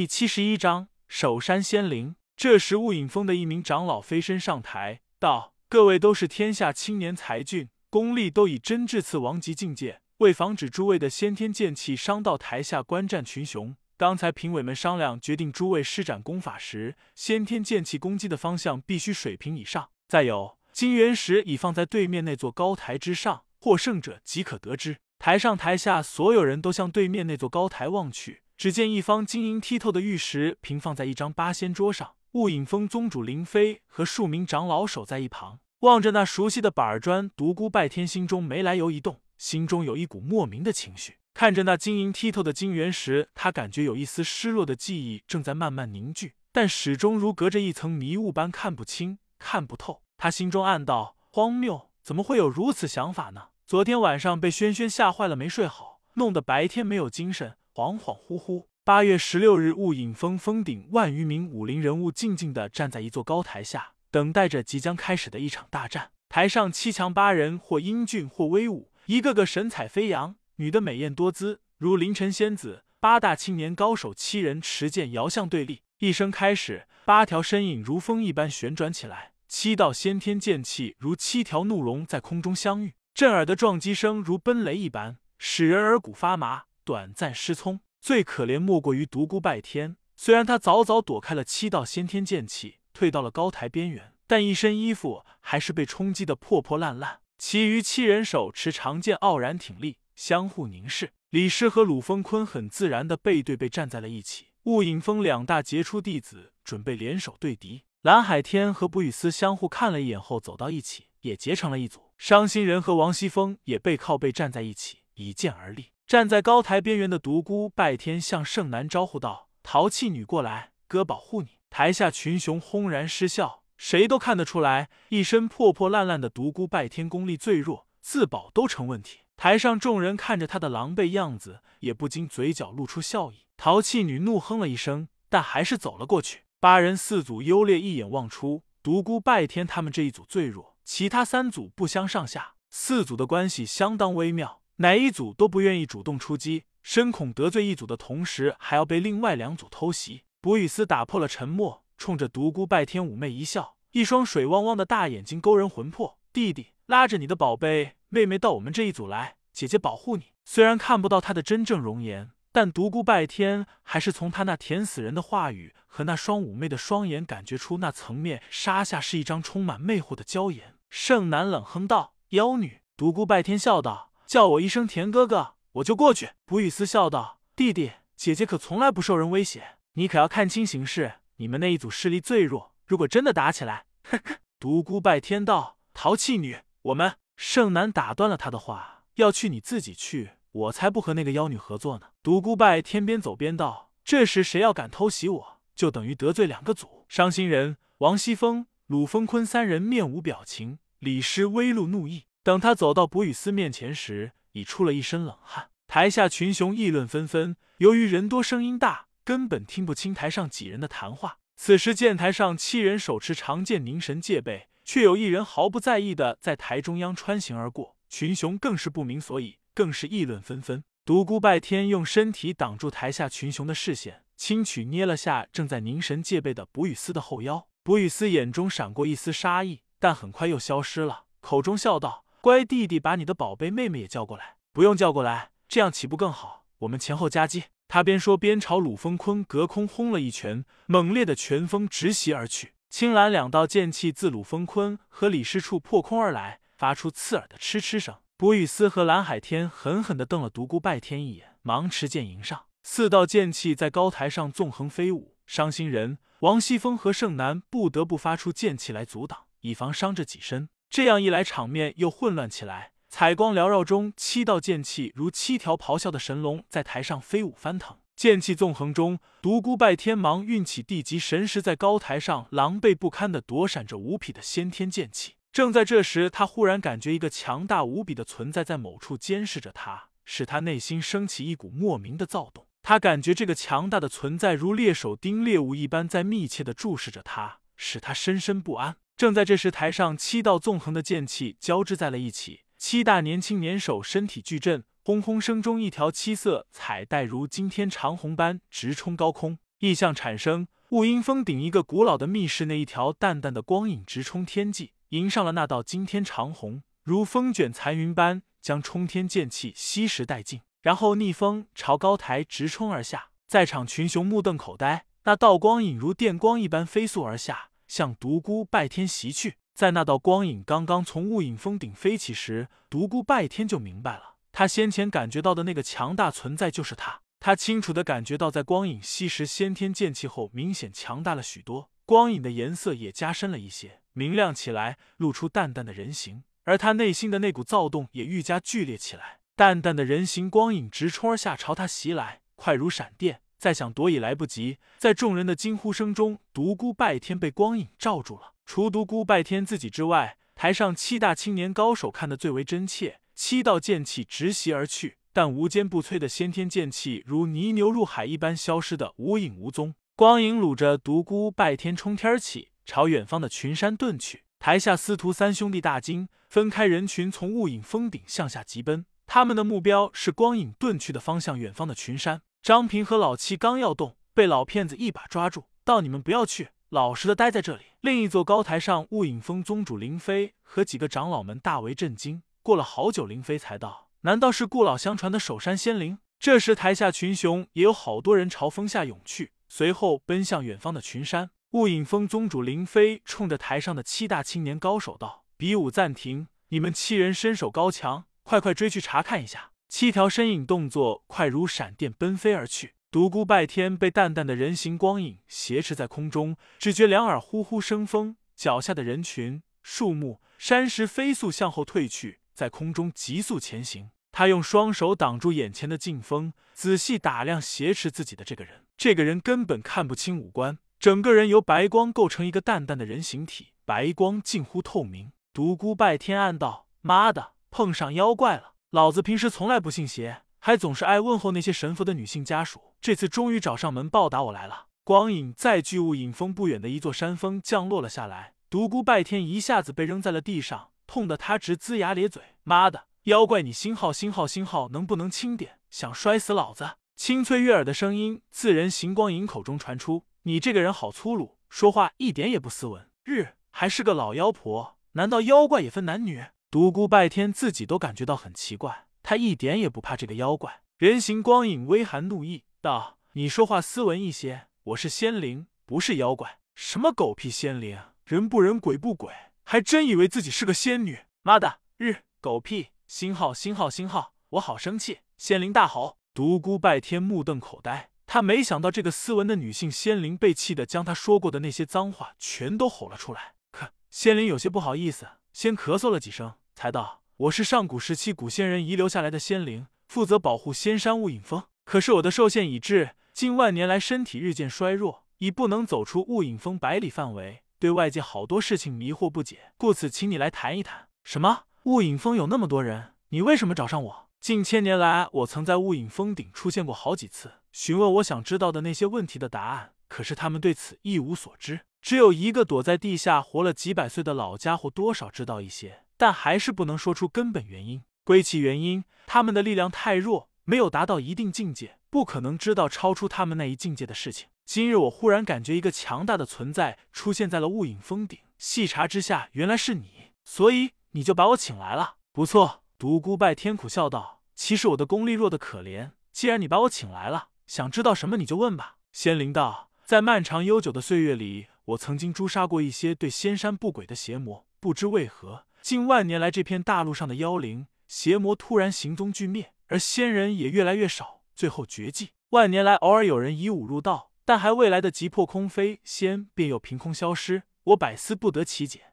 第七十一章守山仙灵。这时，雾隐峰的一名长老飞身上台，道：“各位都是天下青年才俊，功力都已真至次王级境界。为防止诸位的先天剑气伤到台下观战群雄，刚才评委们商量决定，诸位施展功法时，先天剑气攻击的方向必须水平以上。再有，金元石已放在对面那座高台之上，获胜者即可得知。”台上台下所有人都向对面那座高台望去，只见一方晶莹剔透的玉石平放在一张八仙桌上，雾隐峰宗主林飞和数名长老守在一旁，望着那熟悉的板砖，独孤拜天心中没来由一动，心中有一股莫名的情绪。看着那晶莹剔透的金元石，他感觉有一丝失落的记忆正在慢慢凝聚，但始终如隔着一层迷雾般看不清、看不透。他心中暗道：荒谬，怎么会有如此想法呢？昨天晚上被轩轩吓坏了，没睡好，弄得白天没有精神，恍恍惚惚。八月十六日，雾隐峰峰顶，万余名武林人物静静的站在一座高台下，等待着即将开始的一场大战。台上七强八人，或英俊，或威武，一个个神采飞扬，女的美艳多姿，如凌晨仙子。八大青年高手七人持剑遥相对立，一声开始，八条身影如风一般旋转起来，七道先天剑气如七条怒龙在空中相遇。震耳的撞击声如奔雷一般，使人耳骨发麻，短暂失聪。最可怜莫过于独孤拜天，虽然他早早躲开了七道先天剑气，退到了高台边缘，但一身衣服还是被冲击的破破烂烂。其余七人手持长剑，傲然挺立，相互凝视。李师和鲁峰坤很自然的背对背站在了一起。雾隐峰两大杰出弟子准备联手对敌。蓝海天和卜雨思相互看了一眼后，走到一起，也结成了一组。伤心人和王熙凤也背靠背站在一起，以剑而立。站在高台边缘的独孤拜天向盛南招呼道：“淘气女过来，哥保护你。”台下群雄轰然失笑，谁都看得出来，一身破破烂烂的独孤拜天功力最弱，自保都成问题。台上众人看着他的狼狈样子，也不禁嘴角露出笑意。淘气女怒哼了一声，但还是走了过去。八人四组优劣一眼望出，独孤拜天他们这一组最弱。其他三组不相上下，四组的关系相当微妙，哪一组都不愿意主动出击，深恐得罪一组的同时，还要被另外两组偷袭。博雨思打破了沉默，冲着独孤拜天妩媚一笑，一双水汪汪的大眼睛勾人魂魄。弟弟，拉着你的宝贝妹妹到我们这一组来，姐姐保护你。虽然看不到她的真正容颜，但独孤拜天还是从她那甜死人的话语和那双妩媚的双眼，感觉出那层面纱下是一张充满魅惑的娇颜。盛南冷哼道：“妖女。”独孤拜天笑道：“叫我一声田哥哥，我就过去。”卜雨思笑道：“弟弟，姐姐可从来不受人威胁，你可要看清形势。你们那一组势力最弱，如果真的打起来，呵呵。”独孤拜天道：“淘气女，我们。”盛南打断了他的话：“要去你自己去，我才不和那个妖女合作呢。”独孤拜天边走边道：“这时谁要敢偷袭我，就等于得罪两个组。”伤心人王熙凤。鲁风坤三人面无表情，李师微露怒意。等他走到卜雨思面前时，已出了一身冷汗。台下群雄议论纷纷，由于人多声音大，根本听不清台上几人的谈话。此时剑台上七人手持长剑凝神戒备，却有一人毫不在意的在台中央穿行而过，群雄更是不明所以，更是议论纷纷。独孤拜天用身体挡住台下群雄的视线，轻取捏了下正在凝神戒备的卜雨思的后腰。卜雨思眼中闪过一丝杀意，但很快又消失了，口中笑道：“乖弟弟，把你的宝贝妹妹也叫过来。”“不用叫过来，这样岂不更好？”我们前后夹击。他边说边朝鲁峰坤隔空轰了一拳，猛烈的拳风直袭而去。青蓝两道剑气自鲁峰坤和李师处破空而来，发出刺耳的嗤嗤声。卜雨思和蓝海天狠狠地瞪了独孤拜天一眼，忙持剑迎上。四道剑气在高台上纵横飞舞，伤心人。王熙凤和盛南不得不发出剑气来阻挡，以防伤着己身。这样一来，场面又混乱起来。彩光缭绕中，七道剑气如七条咆哮的神龙在台上飞舞翻腾。剑气纵横中，独孤拜天芒运起地级神石，在高台上狼狈不堪的躲闪着无匹的先天剑气。正在这时，他忽然感觉一个强大无比的存在在某处监视着他，使他内心升起一股莫名的躁动。他感觉这个强大的存在如猎手盯猎物一般，在密切的注视着他，使他深深不安。正在这时，台上七道纵横的剑气交织在了一起，七大年轻年手身体巨震，轰轰声中，一条七色彩带如惊天长虹般直冲高空。异象产生，雾阴峰顶一个古老的密室内，一条淡淡的光影直冲天际，迎上了那道惊天长虹，如风卷残云般将冲天剑气吸食殆尽，然后逆风朝高台直冲而下。在场群雄目瞪口呆，那道光影如电光一般飞速而下，向独孤拜天袭去。在那道光影刚刚从雾影峰顶飞起时，独孤拜天就明白了，他先前感觉到的那个强大存在就是他。他清楚的感觉到，在光影吸食先天剑气后，明显强大了许多，光影的颜色也加深了一些，明亮起来，露出淡淡的人形。而他内心的那股躁动也愈加剧烈起来，淡淡的人形光影直冲而下，朝他袭来，快如闪电。再想躲也来不及，在众人的惊呼声中，独孤拜天被光影罩住了。除独孤拜天自己之外，台上七大青年高手看得最为真切。七道剑气直袭而去，但无坚不摧的先天剑气如泥牛入海一般消失的无影无踪。光影掳着独孤拜天冲天起，朝远方的群山遁去。台下司徒三兄弟大惊，分开人群从雾影峰顶向下急奔，他们的目标是光影遁去的方向，远方的群山。张平和老七刚要动，被老骗子一把抓住，道：“你们不要去。”老实的待在这里。另一座高台上，雾影峰宗主林飞和几个长老们大为震惊。过了好久，林飞才道：“难道是故老相传的守山仙灵？”这时，台下群雄也有好多人朝峰下涌去，随后奔向远方的群山。雾影峰宗主林飞冲着台上的七大青年高手道：“比武暂停，你们七人身手高强，快快追去查看一下。”七条身影动作快如闪电，奔飞而去。独孤拜天被淡淡的人形光影挟持在空中，只觉两耳呼呼生风，脚下的人群、树木、山石飞速向后退去，在空中急速前行。他用双手挡住眼前的劲风，仔细打量挟持自己的这个人。这个人根本看不清五官，整个人由白光构成一个淡淡的人形体，白光近乎透明。独孤拜天暗道：“妈的，碰上妖怪了！老子平时从来不信邪。”还总是爱问候那些神佛的女性家属，这次终于找上门报答我来了。光影在巨雾隐峰不远的一座山峰降落了下来，独孤拜天一下子被扔在了地上，痛得他直龇牙咧嘴。妈的，妖怪你星号星号星号，能不能轻点？想摔死老子！清脆悦耳的声音自人形光影口中传出：“你这个人好粗鲁，说话一点也不斯文。日，还是个老妖婆？难道妖怪也分男女？”独孤拜天自己都感觉到很奇怪。他一点也不怕这个妖怪，人形光影微含怒意道：“你说话斯文一些，我是仙灵，不是妖怪。什么狗屁仙灵，人不人，鬼不鬼，还真以为自己是个仙女。妈的，日狗屁，星号星号星号，我好生气！”仙灵大吼。独孤拜天目瞪口呆，他没想到这个斯文的女性仙灵被气的，将他说过的那些脏话全都吼了出来。可仙灵有些不好意思，先咳嗽了几声，才道。我是上古时期古仙人遗留下来的仙灵，负责保护仙山雾隐峰。可是我的寿限已至，近万年来身体日渐衰弱，已不能走出雾隐峰百里范围，对外界好多事情迷惑不解，故此请你来谈一谈。什么？雾隐峰有那么多人，你为什么找上我？近千年来，我曾在雾隐峰顶出现过好几次，询问我想知道的那些问题的答案，可是他们对此一无所知。只有一个躲在地下活了几百岁的老家伙，多少知道一些。但还是不能说出根本原因。归其原因，他们的力量太弱，没有达到一定境界，不可能知道超出他们那一境界的事情。今日我忽然感觉一个强大的存在出现在了雾影峰顶，细查之下，原来是你，所以你就把我请来了。不错，独孤拜天苦笑道：“其实我的功力弱得可怜。既然你把我请来了，想知道什么你就问吧。”仙灵道：“在漫长悠久的岁月里，我曾经诛杀过一些对仙山不轨的邪魔，不知为何。”近万年来，这片大陆上的妖灵邪魔突然行踪俱灭，而仙人也越来越少，最后绝迹。万年来，偶尔有人以武入道，但还未来得及破空飞仙，便又凭空消失。我百思不得其解。